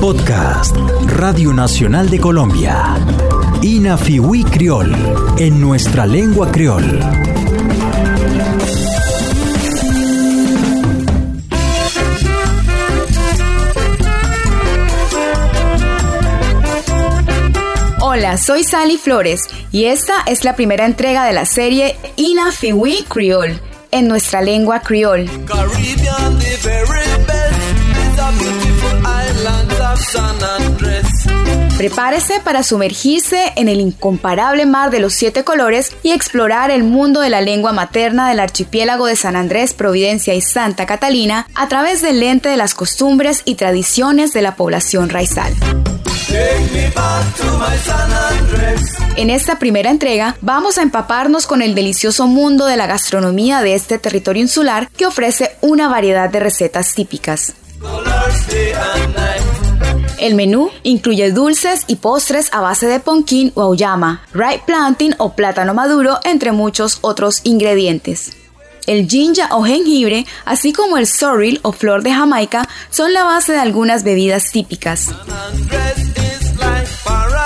Podcast Radio Nacional de Colombia. Inafiwi Criol, en nuestra lengua criol. Hola, soy Sally Flores y esta es la primera entrega de la serie Inafiwi Creole en nuestra lengua criol. Caribbean, Prepárese para sumergirse en el incomparable mar de los siete colores y explorar el mundo de la lengua materna del archipiélago de San Andrés, Providencia y Santa Catalina a través del lente de las costumbres y tradiciones de la población raizal. En esta primera entrega vamos a empaparnos con el delicioso mundo de la gastronomía de este territorio insular que ofrece una variedad de recetas típicas. El menú incluye dulces y postres a base de ponquín o auyama, ripe plantain o plátano maduro, entre muchos otros ingredientes. El ginger o jengibre, así como el sorrel o flor de Jamaica, son la base de algunas bebidas típicas.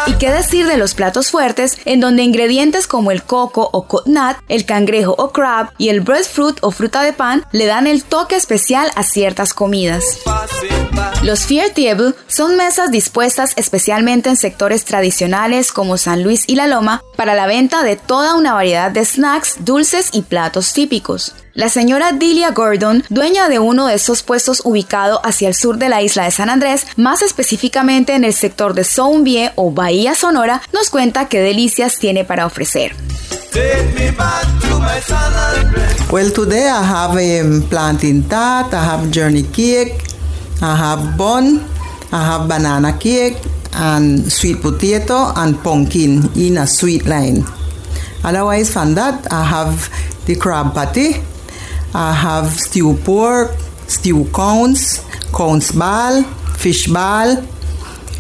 ¿Y qué decir de los platos fuertes, en donde ingredientes como el coco o coconut, el cangrejo o crab y el breadfruit o fruta de pan le dan el toque especial a ciertas comidas? Los Fear Table son mesas dispuestas especialmente en sectores tradicionales como San Luis y La Loma para la venta de toda una variedad de snacks, dulces y platos típicos. La señora Delia Gordon, dueña de uno de esos puestos ubicado hacia el sur de la isla de San Andrés, más específicamente en el sector de Soundbie o Bahía Sonora, nos cuenta qué delicias tiene para ofrecer. Well, today I have um, plantain tart, I have journey cake, I have bun, I have banana cake, and sweet potato and pumpkin in a sweet line. Otherwise, from that, I have the crab patty, I have stew pork, stew cones, cones ball, fish ball,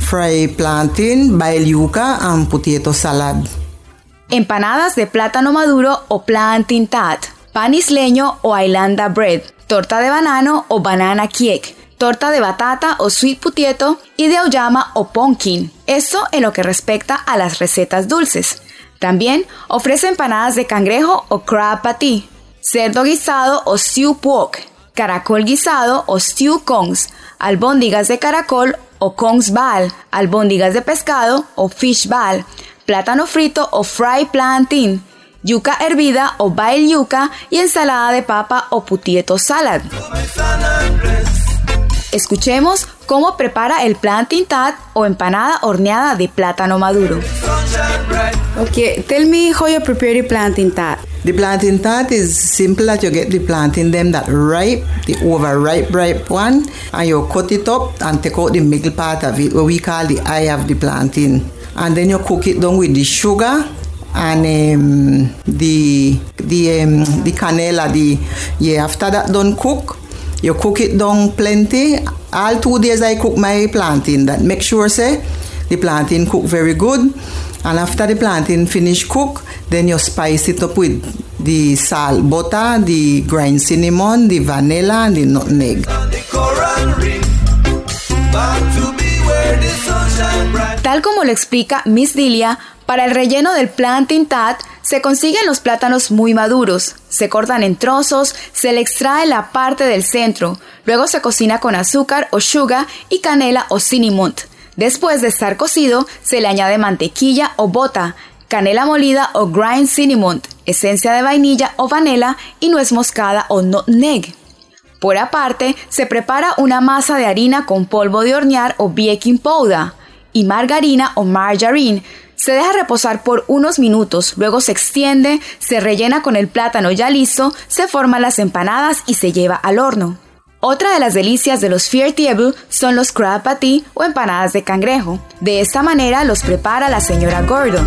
fried plantain, bail yuca, and potato salad. Empanadas de plátano maduro o plantain tat, pan isleño o Islanda bread, torta de banano o banana cake, torta de batata o sweet potato y de auyama o pumpkin. Eso en lo que respecta a las recetas dulces. También ofrece empanadas de cangrejo o crab patty, cerdo guisado o stew pork, caracol guisado o stew congs, albóndigas de caracol o congs ball, albóndigas de pescado o fish ball, plátano frito o fry plantain, yuca hervida o bail yuca y ensalada de papa o putieto salad. Escuchemos cómo prepara el plantain tat o empanada horneada de plátano maduro. Okay, tell me how you prepare the plantain tart. The plantain tart is simple that you get the plantain them that ripe, the overripe ripe one, and you cut it up and take out the middle part of it, what we call the eye of the plantain. And then you cook it down with the sugar and um, the the um, the canela. The yeah, after that done cook, you cook it down plenty. All two days I cook my plantain. That make sure say the plantain cook very good. And after the plantain finish cook, then you spice it up with the salt butter, the grind cinnamon, the vanilla, and the nutmeg. Tal como lo explica Miss Dilia, para el relleno del plantain tat se consiguen los plátanos muy maduros, se cortan en trozos, se le extrae la parte del centro, luego se cocina con azúcar o sugar y canela o cinnamon. Después de estar cocido, se le añade mantequilla o bota, canela molida o grind cinnamon, esencia de vainilla o vanilla y nuez moscada o nutmeg. Por aparte, se prepara una masa de harina con polvo de hornear o baking powder y margarina o margarine. Se deja reposar por unos minutos, luego se extiende, se rellena con el plátano ya listo, se forman las empanadas y se lleva al horno. Otra de las delicias de los Table son los crab patty o empanadas de cangrejo. De esta manera los prepara la señora Gordon.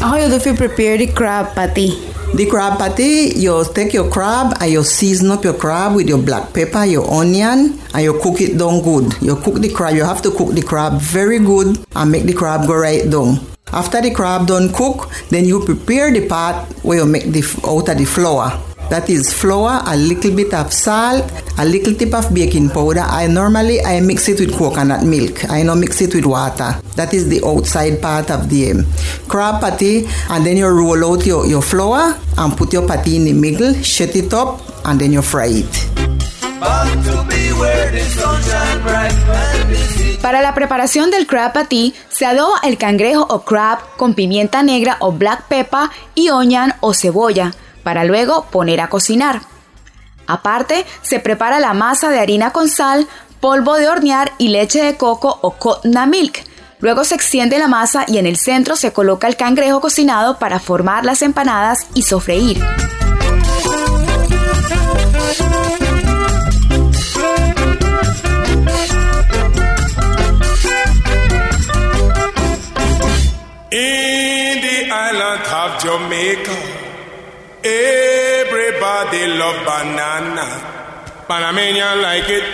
How do you prepare the crab patty? The crab patty, you take your crab and you season up your crab with your black pepper, your onion, and you cook it down good. You cook the crab, you have to cook the crab very good and make the crab go right down. After the crab done cook, then you prepare the part where you make the out of the flour. That is flour, a little bit of salt, a little tip of baking powder. I normally I mix it with coconut milk. I don't mix it with water. That is the outside part of the um, crab patty. And then you roll out your, your flour and put your patty in the middle, shut it up, and then you fry it. Para la preparación del crab patty se adoba el cangrejo o crab con pimienta negra o black pepper y onion o cebolla, para luego poner a cocinar. Aparte, se prepara la masa de harina con sal, polvo de hornear y leche de coco o coconut milk. Luego se extiende la masa y en el centro se coloca el cangrejo cocinado para formar las empanadas y sofreír. In everybody love banana. Panamanian like it.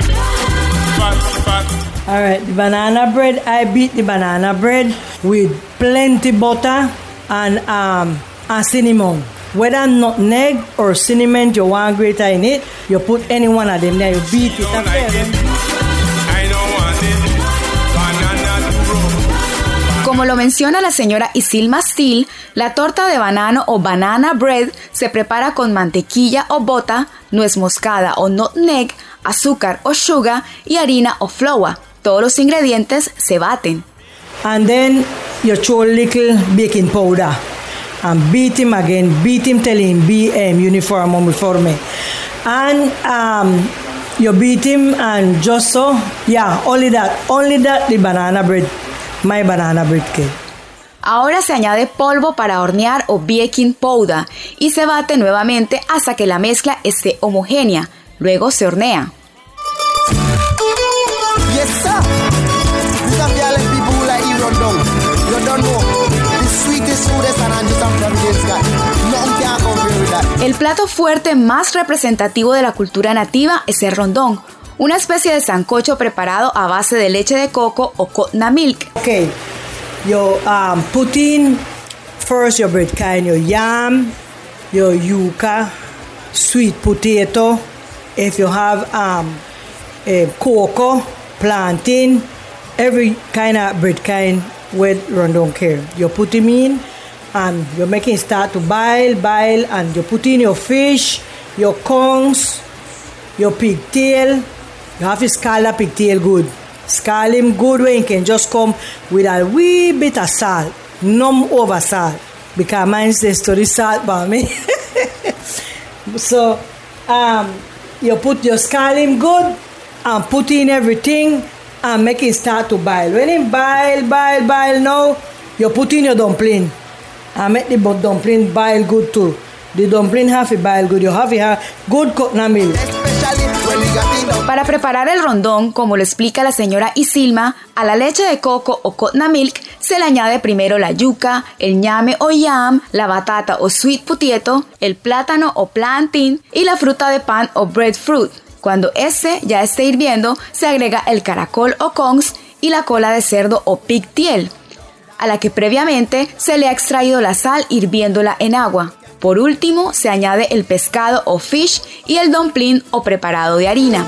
Fat, fat. All right, the banana bread. I beat the banana bread with plenty butter and um, and cinnamon. Whether nutmeg or cinnamon you want greater in it, you put any one of them there. You beat it. Como lo menciona la señora Isilma Steele, la torta de banano o banana bread se prepara con mantequilla o bota, nuez moscada o nutmeg, azúcar o sugar y harina o flour. Todos los ingredientes se baten. And then you throw little baking powder and beat him again. Beat him till him be um, uniform uniforme. And um, you beat him and just so, yeah, only that, only that the banana bread, my banana bread cake. Ahora se añade polvo para hornear o baking powder y se bate nuevamente hasta que la mezcla esté homogénea. Luego se hornea. El plato fuerte más representativo de la cultura nativa es el rondón, una especie de sancocho preparado a base de leche de coco o coconut milk. Okay, you um, put in first your bread kind, your yam, your yuca, sweet potato. If you have um, a cocoa, plantain, every kind of bread kind with rondon care. You put them in and you're making start to boil, boil, and you put in your fish, your conchs, your pigtail. You have to scald the pigtail good. Scald him good where you can just come with a wee bit of salt. No over salt. Because mine says to the salt by me. so um, you put your scald him good and put in everything and make it start to boil. When it boil, boil, boil now, you put in your dumpling and make the dumpling boil good too. The dumpling have to boil good. You have have good coconut milk. Para preparar el rondón, como lo explica la señora Isilma, a la leche de coco o coconut milk se le añade primero la yuca, el ñame o yam, la batata o sweet potato, el plátano o plantain y la fruta de pan o breadfruit. Cuando este ya esté hirviendo, se agrega el caracol o conchs y la cola de cerdo o pigtail, a la que previamente se le ha extraído la sal hirviéndola en agua. Por último, se añade el pescado o fish y el dumpling o preparado de harina.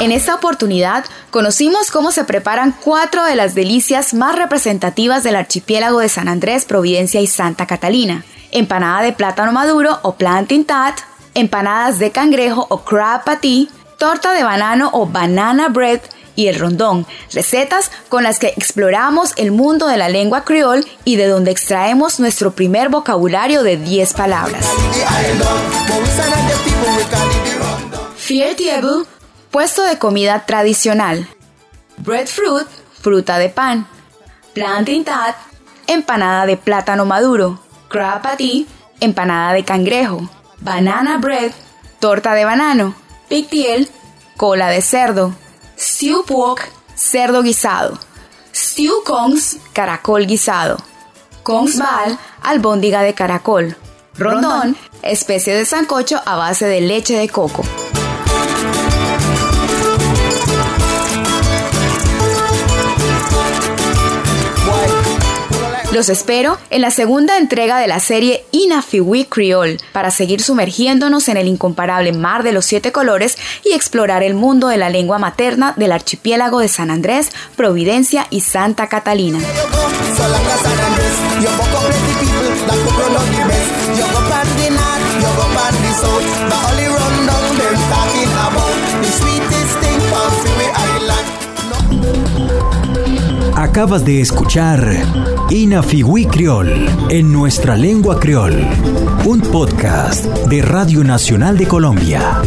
En esta oportunidad conocimos cómo se preparan cuatro de las delicias más representativas del archipiélago de San Andrés, Providencia y Santa Catalina. Empanada de plátano maduro o plantain tat, empanadas de cangrejo o crab patty, torta de banano o banana bread y el rondón, recetas con las que exploramos el mundo de la lengua criol y de donde extraemos nuestro primer vocabulario de 10 palabras. the island. But we send out the people we call it the run down. Fier table, puesto de comida tradicional. Breadfruit, fruta de pan. Plantain tat, empanada de plátano maduro. Crab patty, empanada de cangrejo. Banana bread, torta de banano. Pigtail, cola de cerdo. Stew pork, cerdo guisado. Stew conchs, caracol guisado. Conchs bal, albóndiga de caracol. Rondón, especie de sancocho a base de leche de coco. Los espero en la segunda entrega de la serie Inafiwi Creole para seguir sumergiéndonos en el incomparable mar de los siete colores y explorar el mundo de la lengua materna del archipiélago de San Andrés, Providencia y Santa Catalina. Acabas de escuchar Inafiwi Criol en nuestra lengua creol, un podcast de Radio Nacional de Colombia.